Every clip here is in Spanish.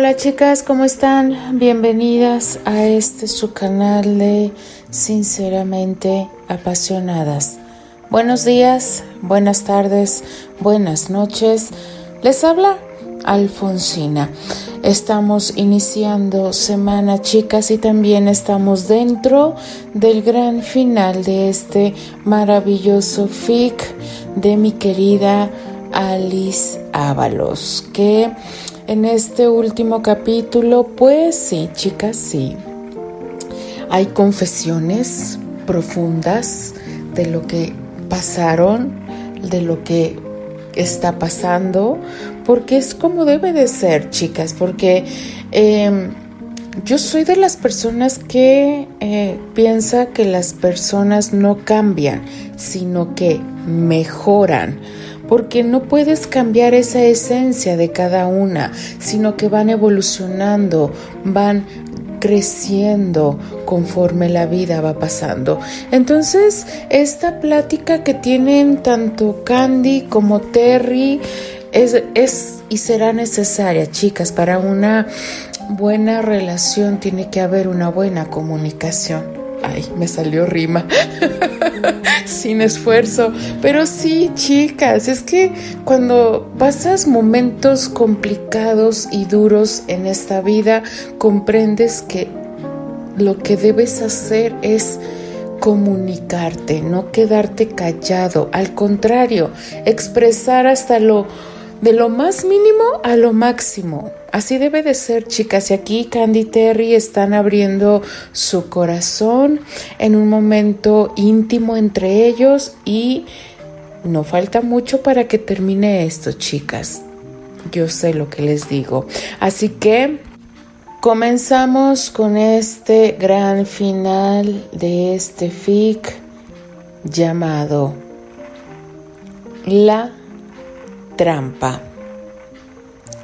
Hola chicas, ¿cómo están? Bienvenidas a este su canal de Sinceramente Apasionadas. Buenos días, buenas tardes, buenas noches. Les habla Alfonsina. Estamos iniciando semana chicas y también estamos dentro del gran final de este maravilloso fic de mi querida Alice Ábalos que en este último capítulo, pues sí, chicas, sí. Hay confesiones profundas de lo que pasaron, de lo que está pasando, porque es como debe de ser, chicas, porque em, yo soy de las personas que eh, piensa que las personas no cambian, sino que mejoran porque no puedes cambiar esa esencia de cada una, sino que van evolucionando, van creciendo conforme la vida va pasando. Entonces, esta plática que tienen tanto Candy como Terry es, es y será necesaria, chicas, para una buena relación tiene que haber una buena comunicación. Ay, me salió rima. Sin esfuerzo. Pero sí, chicas, es que cuando pasas momentos complicados y duros en esta vida, comprendes que lo que debes hacer es comunicarte, no quedarte callado. Al contrario, expresar hasta lo de lo más mínimo a lo máximo. Así debe de ser, chicas. Y aquí Candy Terry están abriendo su corazón en un momento íntimo entre ellos y no falta mucho para que termine esto, chicas. Yo sé lo que les digo. Así que comenzamos con este gran final de este fic llamado La trampa.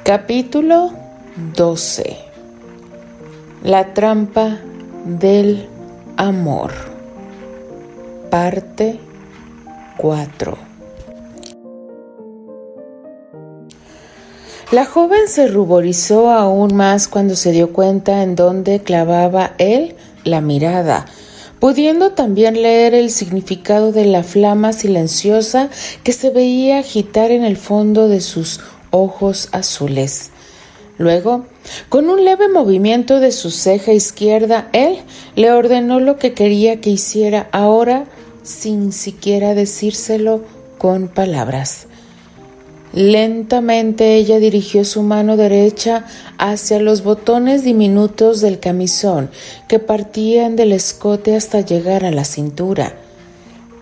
Capítulo 12. La trampa del amor. Parte 4. La joven se ruborizó aún más cuando se dio cuenta en dónde clavaba él la mirada pudiendo también leer el significado de la flama silenciosa que se veía agitar en el fondo de sus ojos azules. Luego, con un leve movimiento de su ceja izquierda, él le ordenó lo que quería que hiciera ahora sin siquiera decírselo con palabras. Lentamente ella dirigió su mano derecha hacia los botones diminutos del camisón que partían del escote hasta llegar a la cintura.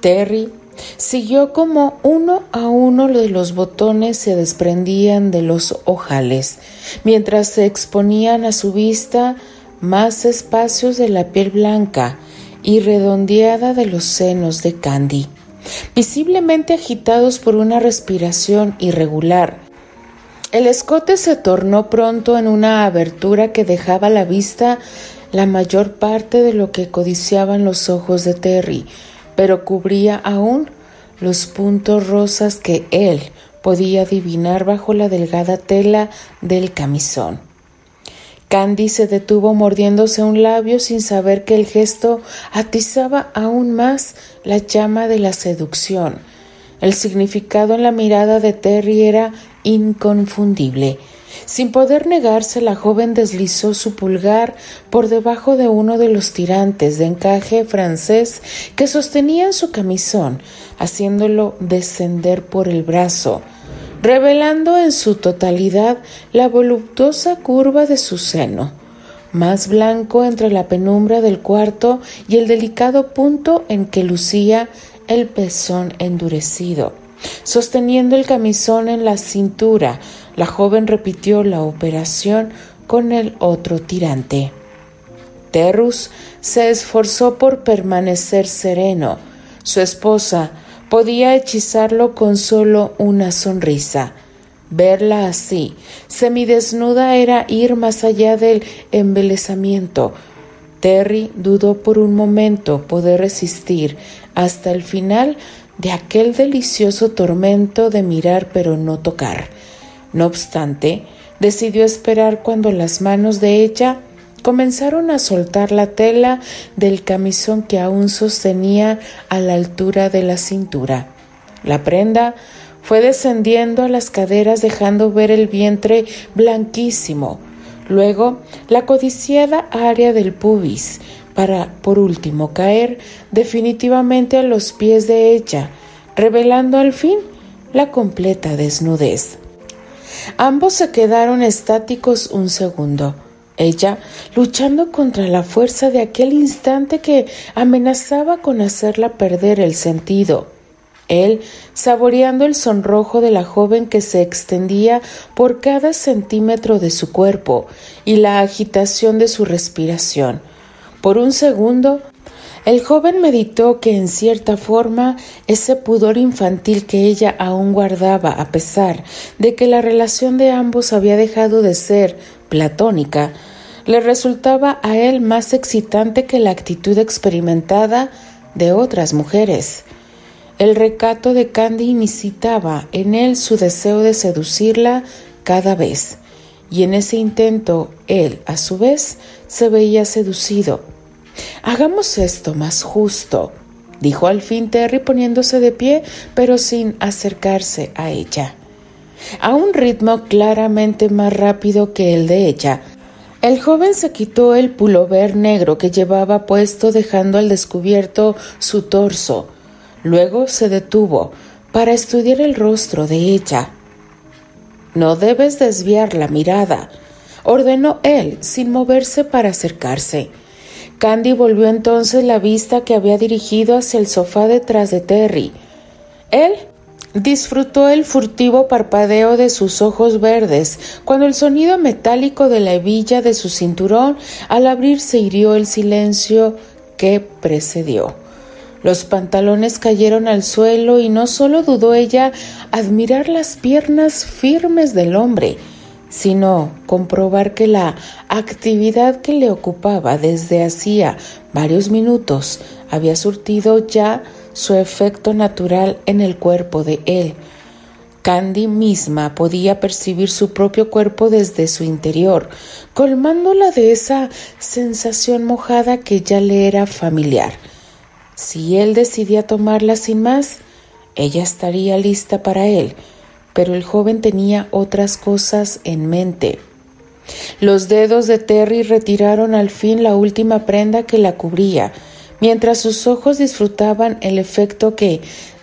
Terry siguió como uno a uno los botones se desprendían de los ojales, mientras se exponían a su vista más espacios de la piel blanca y redondeada de los senos de Candy visiblemente agitados por una respiración irregular. El escote se tornó pronto en una abertura que dejaba a la vista la mayor parte de lo que codiciaban los ojos de Terry, pero cubría aún los puntos rosas que él podía adivinar bajo la delgada tela del camisón. Candy se detuvo mordiéndose un labio sin saber que el gesto atizaba aún más la llama de la seducción. El significado en la mirada de Terry era inconfundible. Sin poder negarse, la joven deslizó su pulgar por debajo de uno de los tirantes de encaje francés que sostenían su camisón, haciéndolo descender por el brazo revelando en su totalidad la voluptuosa curva de su seno, más blanco entre la penumbra del cuarto y el delicado punto en que lucía el pezón endurecido. Sosteniendo el camisón en la cintura, la joven repitió la operación con el otro tirante. Terrus se esforzó por permanecer sereno. Su esposa, podía hechizarlo con solo una sonrisa. Verla así, semidesnuda, era ir más allá del embelezamiento. Terry dudó por un momento poder resistir hasta el final de aquel delicioso tormento de mirar pero no tocar. No obstante, decidió esperar cuando las manos de ella comenzaron a soltar la tela del camisón que aún sostenía a la altura de la cintura. La prenda fue descendiendo a las caderas dejando ver el vientre blanquísimo, luego la codiciada área del pubis, para por último caer definitivamente a los pies de ella, revelando al fin la completa desnudez. Ambos se quedaron estáticos un segundo, ella luchando contra la fuerza de aquel instante que amenazaba con hacerla perder el sentido. Él saboreando el sonrojo de la joven que se extendía por cada centímetro de su cuerpo y la agitación de su respiración. Por un segundo, el joven meditó que en cierta forma ese pudor infantil que ella aún guardaba a pesar de que la relación de ambos había dejado de ser platónica, le resultaba a él más excitante que la actitud experimentada de otras mujeres. El recato de Candy incitaba en él su deseo de seducirla cada vez, y en ese intento él, a su vez, se veía seducido. Hagamos esto más justo, dijo al fin Terry poniéndose de pie, pero sin acercarse a ella. A un ritmo claramente más rápido que el de ella, el joven se quitó el pulover negro que llevaba puesto dejando al descubierto su torso, Luego se detuvo para estudiar el rostro de ella. No debes desviar la mirada, ordenó él sin moverse para acercarse. Candy volvió entonces la vista que había dirigido hacia el sofá detrás de Terry. Él disfrutó el furtivo parpadeo de sus ojos verdes cuando el sonido metálico de la hebilla de su cinturón al abrirse hirió el silencio que precedió. Los pantalones cayeron al suelo y no solo dudó ella admirar las piernas firmes del hombre, sino comprobar que la actividad que le ocupaba desde hacía varios minutos había surtido ya su efecto natural en el cuerpo de él. Candy misma podía percibir su propio cuerpo desde su interior, colmándola de esa sensación mojada que ya le era familiar. Si él decidía tomarla sin más, ella estaría lista para él, pero el joven tenía otras cosas en mente. Los dedos de Terry retiraron al fin la última prenda que la cubría, mientras sus ojos disfrutaban el efecto que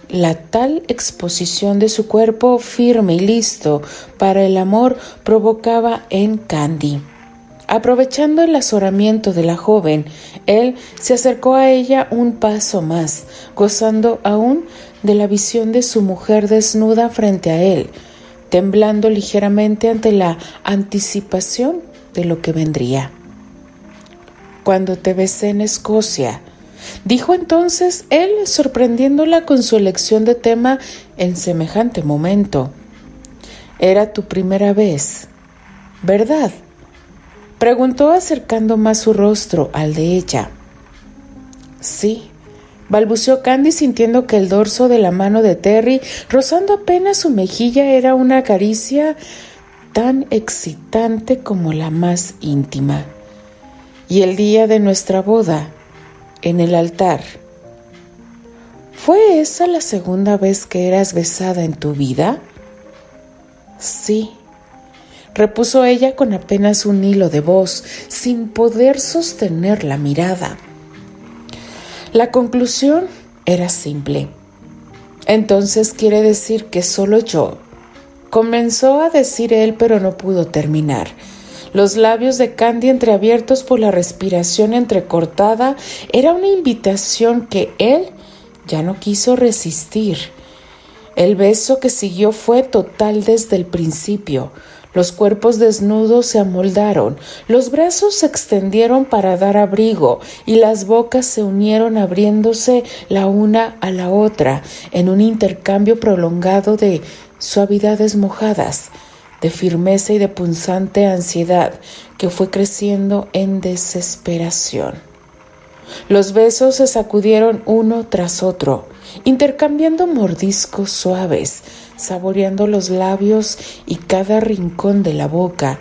la tal exposición de su cuerpo firme y listo para el amor provocaba en Candy. Aprovechando el azoramiento de la joven, él se acercó a ella un paso más, gozando aún de la visión de su mujer desnuda frente a él, temblando ligeramente ante la anticipación de lo que vendría. Cuando te besé en Escocia, dijo entonces él, sorprendiéndola con su elección de tema en semejante momento. Era tu primera vez, ¿verdad? Preguntó acercando más su rostro al de ella. Sí, balbuceó Candy sintiendo que el dorso de la mano de Terry, rozando apenas su mejilla, era una caricia tan excitante como la más íntima. Y el día de nuestra boda, en el altar, ¿fue esa la segunda vez que eras besada en tu vida? Sí, repuso ella con apenas un hilo de voz, sin poder sostener la mirada. La conclusión era simple. Entonces quiere decir que solo yo. Comenzó a decir él, pero no pudo terminar. Los labios de Candy entreabiertos por la respiración entrecortada era una invitación que él ya no quiso resistir. El beso que siguió fue total desde el principio. Los cuerpos desnudos se amoldaron, los brazos se extendieron para dar abrigo y las bocas se unieron abriéndose la una a la otra en un intercambio prolongado de suavidades mojadas, de firmeza y de punzante ansiedad que fue creciendo en desesperación. Los besos se sacudieron uno tras otro, intercambiando mordiscos suaves, saboreando los labios y cada rincón de la boca.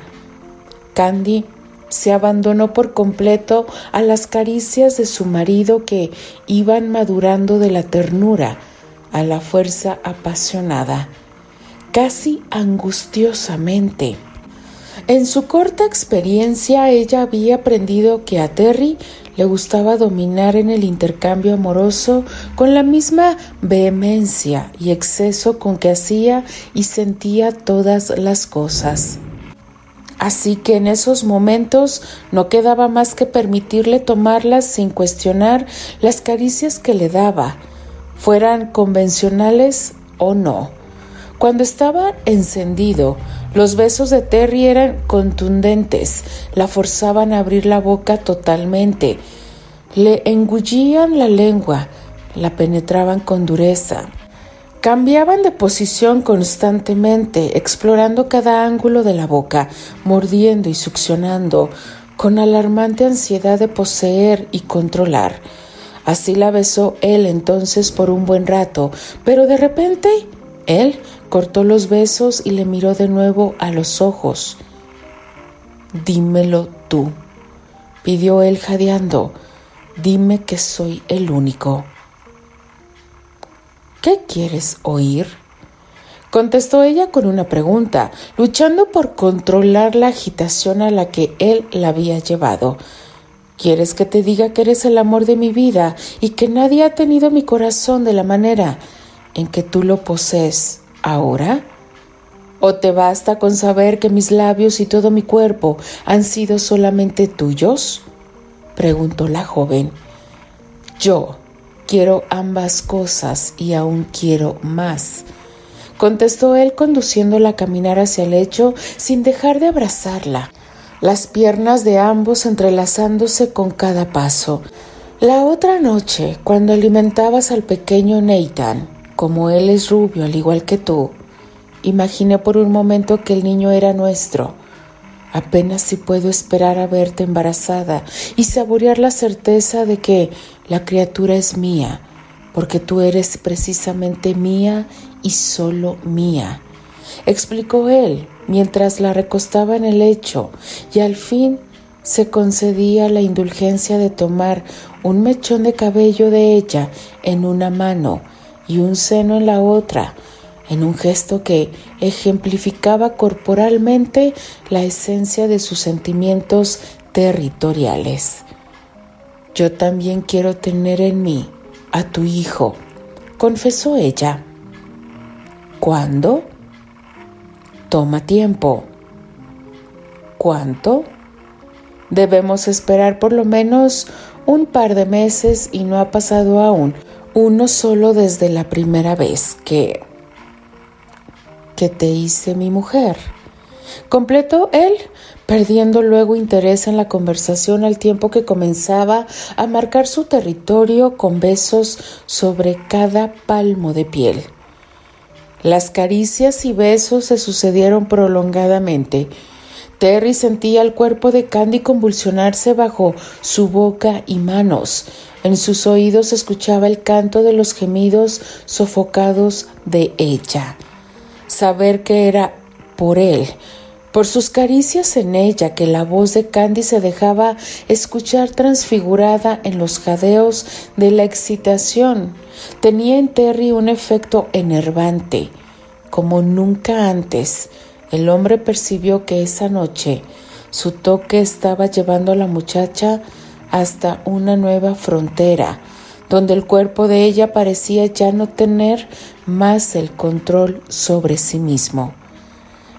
Candy se abandonó por completo a las caricias de su marido que iban madurando de la ternura a la fuerza apasionada, casi angustiosamente. En su corta experiencia ella había aprendido que a Terry le gustaba dominar en el intercambio amoroso con la misma vehemencia y exceso con que hacía y sentía todas las cosas. Así que en esos momentos no quedaba más que permitirle tomarlas sin cuestionar las caricias que le daba, fueran convencionales o no. Cuando estaba encendido, los besos de Terry eran contundentes, la forzaban a abrir la boca totalmente, le engullían la lengua, la penetraban con dureza. Cambiaban de posición constantemente, explorando cada ángulo de la boca, mordiendo y succionando, con alarmante ansiedad de poseer y controlar. Así la besó él entonces por un buen rato, pero de repente él cortó los besos y le miró de nuevo a los ojos. Dímelo tú, pidió él jadeando, dime que soy el único. ¿Qué quieres oír? contestó ella con una pregunta, luchando por controlar la agitación a la que él la había llevado. ¿Quieres que te diga que eres el amor de mi vida y que nadie ha tenido mi corazón de la manera en que tú lo posees? Ahora? ¿O te basta con saber que mis labios y todo mi cuerpo han sido solamente tuyos? preguntó la joven. Yo quiero ambas cosas y aún quiero más, contestó él conduciéndola a caminar hacia el lecho sin dejar de abrazarla, las piernas de ambos entrelazándose con cada paso. La otra noche, cuando alimentabas al pequeño Nathan, como él es rubio al igual que tú, imaginé por un momento que el niño era nuestro. Apenas si puedo esperar a verte embarazada y saborear la certeza de que la criatura es mía, porque tú eres precisamente mía y solo mía, explicó él mientras la recostaba en el lecho y al fin se concedía la indulgencia de tomar un mechón de cabello de ella en una mano y un seno en la otra, en un gesto que ejemplificaba corporalmente la esencia de sus sentimientos territoriales. Yo también quiero tener en mí a tu hijo, confesó ella. ¿Cuándo? Toma tiempo. ¿Cuánto? Debemos esperar por lo menos un par de meses y no ha pasado aún uno solo desde la primera vez que que te hice mi mujer. Completó él, perdiendo luego interés en la conversación al tiempo que comenzaba a marcar su territorio con besos sobre cada palmo de piel. Las caricias y besos se sucedieron prolongadamente. Terry sentía el cuerpo de Candy convulsionarse bajo su boca y manos, en sus oídos escuchaba el canto de los gemidos sofocados de ella. Saber que era por él, por sus caricias en ella, que la voz de Candy se dejaba escuchar transfigurada en los jadeos de la excitación, tenía en Terry un efecto enervante. Como nunca antes, el hombre percibió que esa noche su toque estaba llevando a la muchacha hasta una nueva frontera, donde el cuerpo de ella parecía ya no tener más el control sobre sí mismo.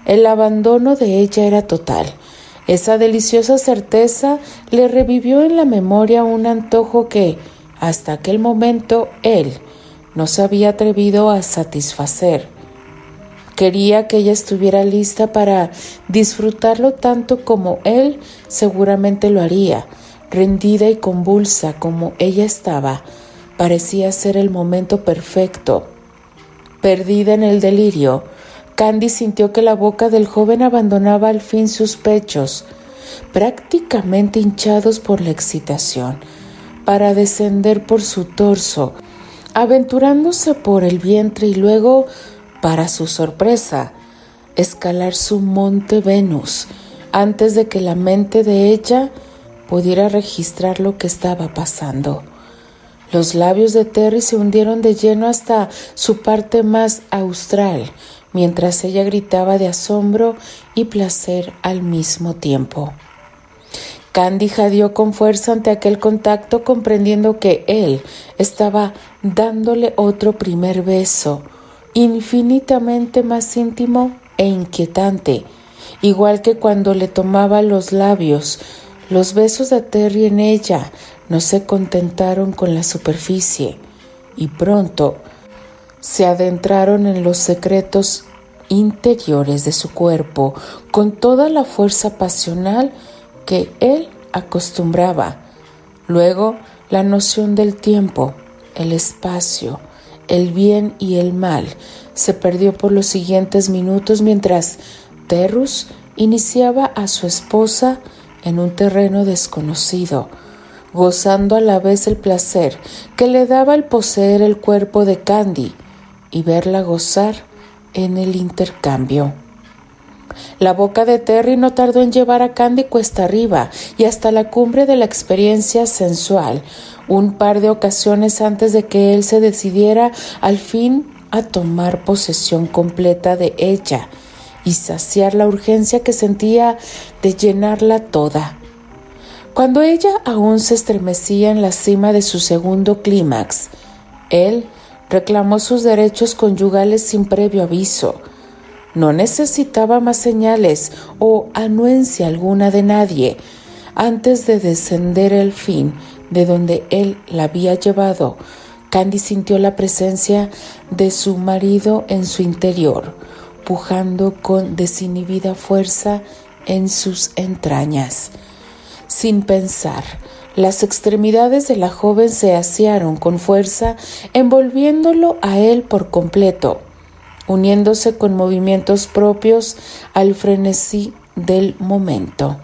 El abandono de ella era total. Esa deliciosa certeza le revivió en la memoria un antojo que, hasta aquel momento, él no se había atrevido a satisfacer. Quería que ella estuviera lista para disfrutarlo tanto como él seguramente lo haría, rendida y convulsa como ella estaba, parecía ser el momento perfecto. Perdida en el delirio, Candy sintió que la boca del joven abandonaba al fin sus pechos, prácticamente hinchados por la excitación, para descender por su torso, aventurándose por el vientre y luego para su sorpresa, escalar su monte Venus antes de que la mente de ella pudiera registrar lo que estaba pasando. Los labios de Terry se hundieron de lleno hasta su parte más austral, mientras ella gritaba de asombro y placer al mismo tiempo. Candy jadeó con fuerza ante aquel contacto, comprendiendo que él estaba dándole otro primer beso, infinitamente más íntimo e inquietante, igual que cuando le tomaba los labios. Los besos de Terry en ella no se contentaron con la superficie y pronto se adentraron en los secretos interiores de su cuerpo con toda la fuerza pasional que él acostumbraba. Luego la noción del tiempo, el espacio, el bien y el mal se perdió por los siguientes minutos mientras Terrus iniciaba a su esposa en un terreno desconocido, gozando a la vez el placer que le daba el poseer el cuerpo de Candy y verla gozar en el intercambio. La boca de Terry no tardó en llevar a Candy cuesta arriba y hasta la cumbre de la experiencia sensual, un par de ocasiones antes de que él se decidiera al fin a tomar posesión completa de ella y saciar la urgencia que sentía de llenarla toda. Cuando ella aún se estremecía en la cima de su segundo clímax, él reclamó sus derechos conyugales sin previo aviso. No necesitaba más señales o anuencia alguna de nadie antes de descender el fin de donde él la había llevado. Candy sintió la presencia de su marido en su interior pujando con desinhibida fuerza en sus entrañas. Sin pensar, las extremidades de la joven se asearon con fuerza, envolviéndolo a él por completo, uniéndose con movimientos propios al frenesí del momento.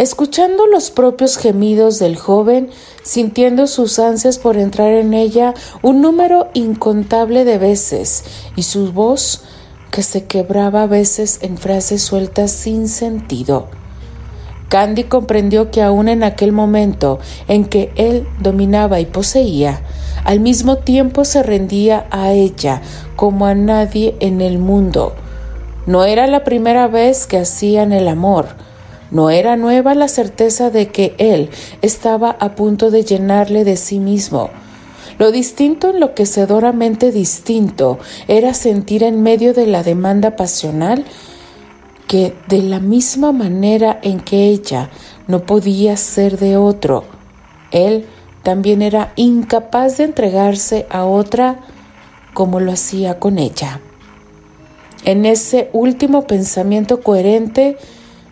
Escuchando los propios gemidos del joven, sintiendo sus ansias por entrar en ella un número incontable de veces, y su voz que se quebraba a veces en frases sueltas sin sentido. Candy comprendió que aún en aquel momento en que él dominaba y poseía, al mismo tiempo se rendía a ella como a nadie en el mundo. No era la primera vez que hacían el amor, no era nueva la certeza de que él estaba a punto de llenarle de sí mismo, lo distinto, enloquecedoramente distinto, era sentir en medio de la demanda pasional que de la misma manera en que ella no podía ser de otro, él también era incapaz de entregarse a otra como lo hacía con ella. En ese último pensamiento coherente,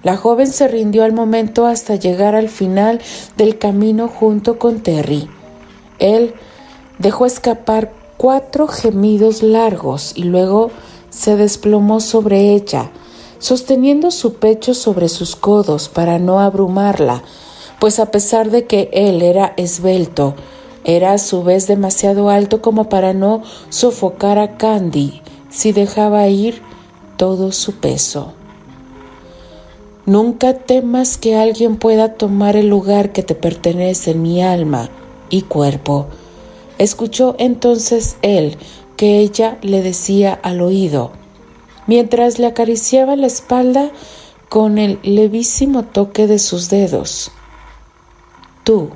la joven se rindió al momento hasta llegar al final del camino junto con Terry. Él dejó escapar cuatro gemidos largos y luego se desplomó sobre ella, sosteniendo su pecho sobre sus codos para no abrumarla, pues a pesar de que él era esbelto, era a su vez demasiado alto como para no sofocar a Candy si dejaba ir todo su peso. Nunca temas que alguien pueda tomar el lugar que te pertenece en mi alma y cuerpo, Escuchó entonces él que ella le decía al oído, mientras le acariciaba la espalda con el levísimo toque de sus dedos. Tú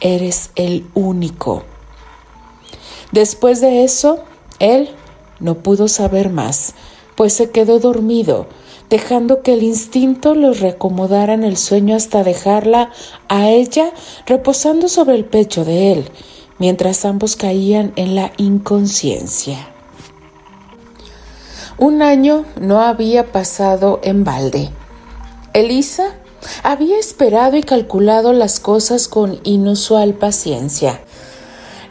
eres el único. Después de eso, él no pudo saber más, pues se quedó dormido, dejando que el instinto lo reacomodara en el sueño hasta dejarla a ella reposando sobre el pecho de él, mientras ambos caían en la inconsciencia. Un año no había pasado en balde. Elisa había esperado y calculado las cosas con inusual paciencia.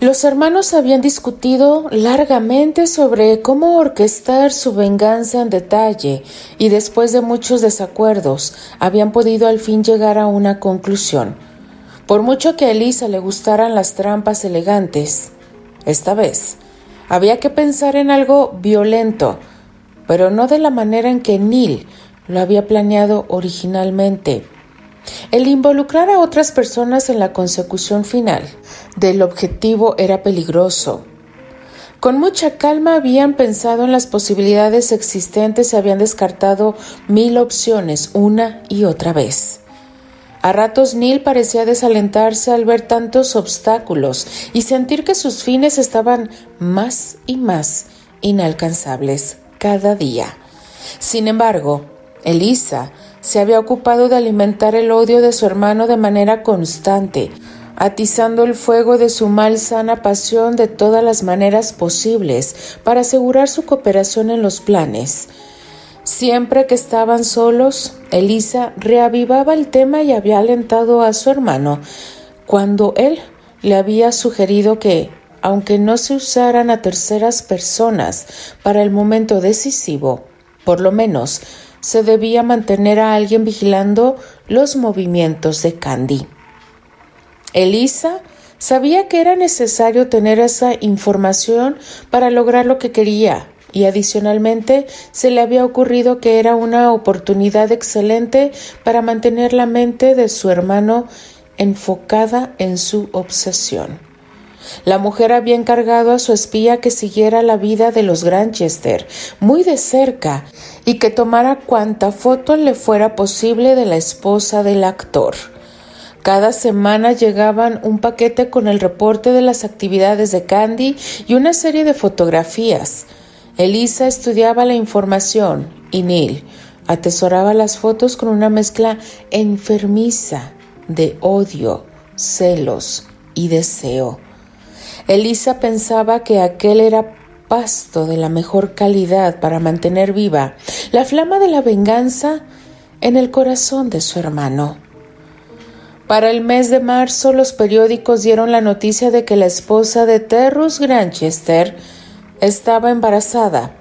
Los hermanos habían discutido largamente sobre cómo orquestar su venganza en detalle y después de muchos desacuerdos habían podido al fin llegar a una conclusión. Por mucho que a Elisa le gustaran las trampas elegantes, esta vez Había que pensar en algo violento, pero no de la manera en que Neil lo había planeado originalmente. El involucrar a otras personas en la consecución final del objetivo era peligroso. Con mucha calma habían pensado en las posibilidades existentes y habían descartado mil opciones una y otra vez. A ratos Neil parecía desalentarse al ver tantos obstáculos y sentir que sus fines estaban más y más inalcanzables cada día. Sin embargo, Elisa se había ocupado de alimentar el odio de su hermano de manera constante, atizando el fuego de su malsana pasión de todas las maneras posibles para asegurar su cooperación en los planes. Siempre que estaban solos, Elisa reavivaba el tema y había alentado a su hermano cuando él le había sugerido que, aunque no se usaran a terceras personas para el momento decisivo, por lo menos se debía mantener a alguien vigilando los movimientos de Candy. Elisa sabía que era necesario tener esa información para lograr lo que quería, y adicionalmente se le había ocurrido que era una oportunidad excelente para mantener la mente de su hermano enfocada en su obsesión. La mujer había encargado a su espía que siguiera la vida de los Granchester muy de cerca y que tomara cuanta foto le fuera posible de la esposa del actor. Cada semana llegaban un paquete con el reporte de las actividades de Candy y una serie de fotografías. Elisa estudiaba la información y Neil atesoraba las fotos con una mezcla enfermiza de odio, celos y deseo. Elisa pensaba que aquel era pasto de la mejor calidad para mantener viva la flama de la venganza en el corazón de su hermano. Para el mes de marzo los periódicos dieron la noticia de que la esposa de Terrus Granchester estaba embarazada.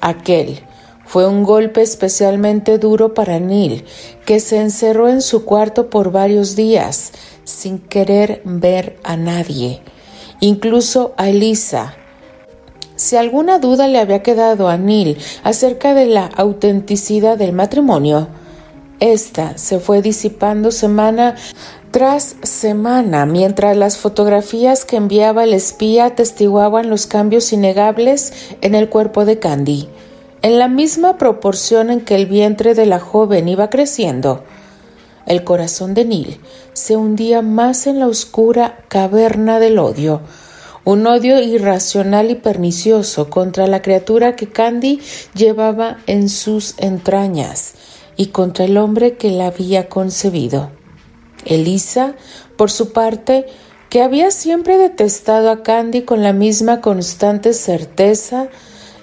Aquel fue un golpe especialmente duro para Neil, que se encerró en su cuarto por varios días, sin querer ver a nadie, incluso a Elisa. Si alguna duda le había quedado a Neil acerca de la autenticidad del matrimonio, esta se fue disipando semana tras semana, mientras las fotografías que enviaba el espía atestiguaban los cambios innegables en el cuerpo de Candy, en la misma proporción en que el vientre de la joven iba creciendo, el corazón de Neil se hundía más en la oscura caverna del odio, un odio irracional y pernicioso contra la criatura que Candy llevaba en sus entrañas y contra el hombre que la había concebido. Elisa, por su parte, que había siempre detestado a Candy con la misma constante certeza,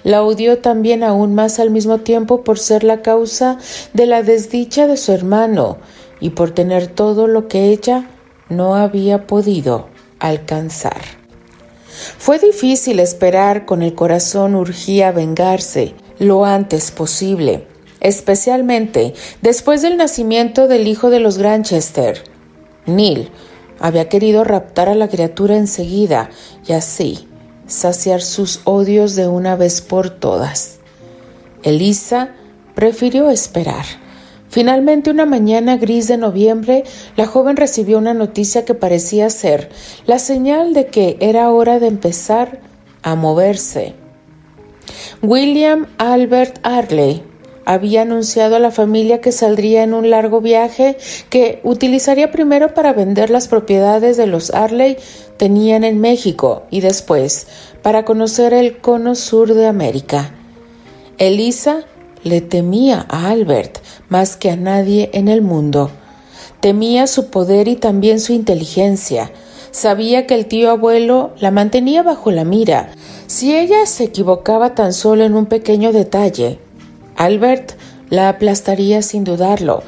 la odió también aún más al mismo tiempo por ser la causa de la desdicha de su hermano y por tener todo lo que ella no había podido alcanzar. Fue difícil esperar con el corazón urgía vengarse lo antes posible, especialmente después del nacimiento del hijo de los Granchester. Neil había querido raptar a la criatura enseguida y así saciar sus odios de una vez por todas. Elisa prefirió esperar. Finalmente, una mañana gris de noviembre, la joven recibió una noticia que parecía ser la señal de que era hora de empezar a moverse. William Albert Arley había anunciado a la familia que saldría en un largo viaje que utilizaría primero para vender las propiedades de los Arley tenían en México y después para conocer el cono sur de América. Elisa le temía a Albert más que a nadie en el mundo. Temía su poder y también su inteligencia. Sabía que el tío abuelo la mantenía bajo la mira. Si ella se equivocaba tan solo en un pequeño detalle, Albert la aplastaría sin dudarlo.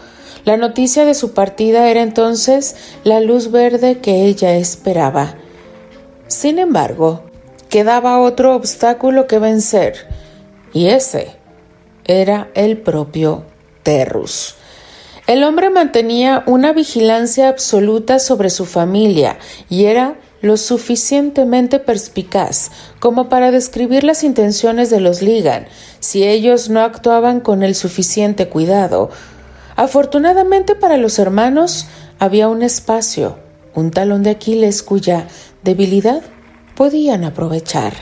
La noticia de su partida era entonces la luz verde que ella esperaba. Sin embargo, quedaba otro obstáculo que vencer, y ese era el propio Terrus. El hombre mantenía una vigilancia absoluta sobre su familia y era lo suficientemente perspicaz como para describir las intenciones de los Ligan si ellos no actuaban con el suficiente cuidado. Afortunadamente para los hermanos había un espacio, un talón de Aquiles cuya debilidad podían aprovechar.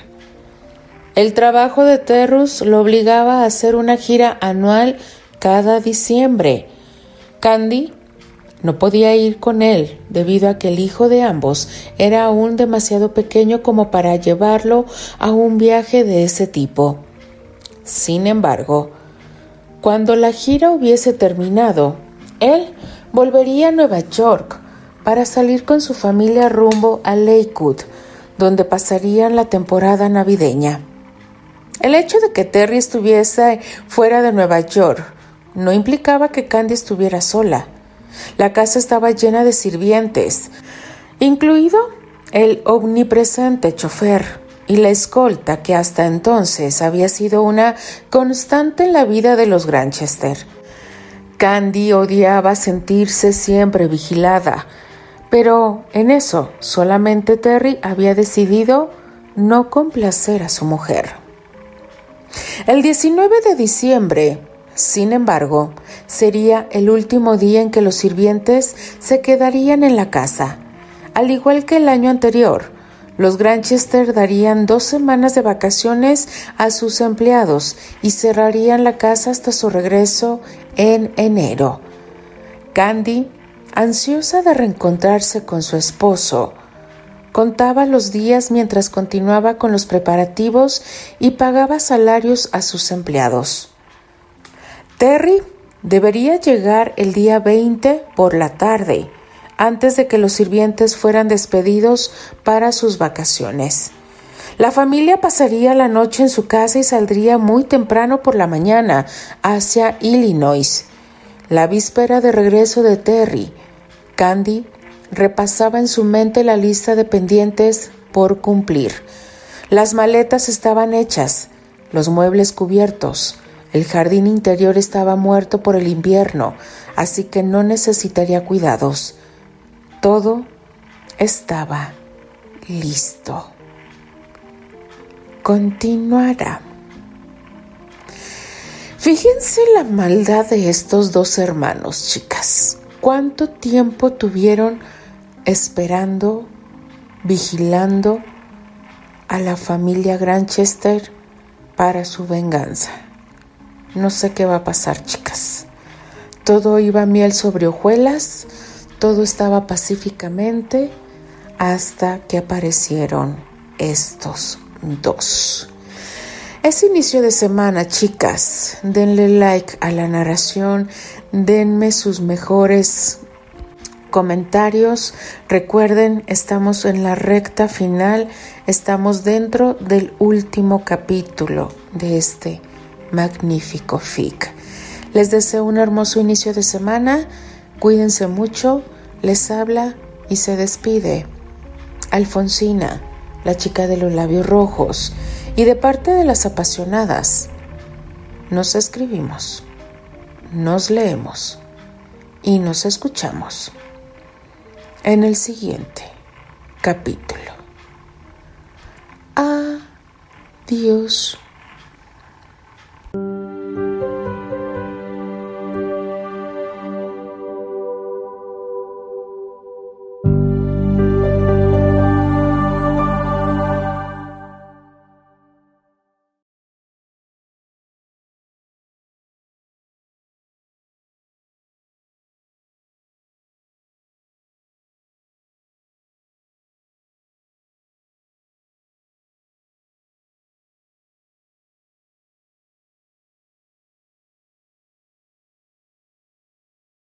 El trabajo de Terrus lo obligaba a hacer una gira anual cada diciembre. Candy no podía ir con él debido a que el hijo de ambos era aún demasiado pequeño como para llevarlo a un viaje de ese tipo. Sin embargo, cuando la gira hubiese terminado, él volvería a Nueva York para salir con su familia rumbo a Lakewood, donde pasarían la temporada navideña. El hecho de que Terry estuviese fuera de Nueva York no implicaba que Candy estuviera sola. La casa estaba llena de sirvientes, incluido el omnipresente chofer y la escolta que hasta entonces había sido una constante en la vida de los Granchester. Candy odiaba sentirse siempre vigilada, pero en eso solamente Terry había decidido no complacer a su mujer. El 19 de diciembre, sin embargo, sería el último día en que los sirvientes se quedarían en la casa. Al igual que el año anterior, los Granchester darían dos semanas de vacaciones a sus empleados y cerrarían la casa hasta su regreso en enero. Candy, ansiosa de reencontrarse con su esposo, contaba los días mientras continuaba con los preparativos y pagaba salarios a sus empleados. Terry debería llegar el día 20 por la tarde, antes de que los sirvientes fueran despedidos para sus vacaciones. La familia pasaría la noche en su casa y saldría muy temprano por la mañana hacia Illinois. La víspera de regreso de Terry, Candy repasaba en su mente la lista de pendientes por cumplir. Las maletas estaban hechas, los muebles cubiertos, el jardín interior estaba muerto por el invierno, así que no necesitaría cuidados. Todo estaba listo. Continuará. Fíjense la maldad de estos dos hermanos, chicas. ¿Cuánto tiempo tuvieron esperando, vigilando a la familia Granchester para su venganza? No sé qué va a pasar, chicas. Todo iba miel sobre hojuelas, todo estaba pacíficamente hasta que aparecieron estos dos. Es inicio de semana, chicas. Denle like a la narración, denme sus mejores comentarios. Recuerden, estamos en la recta final, estamos dentro del último capítulo de este magnífico FIC. Les deseo un hermoso inicio de semana, cuídense mucho, les habla y se despide Alfonsina, la chica de los labios rojos, y de parte de las apasionadas, nos escribimos, nos leemos y nos escuchamos en el siguiente capítulo. Adiós.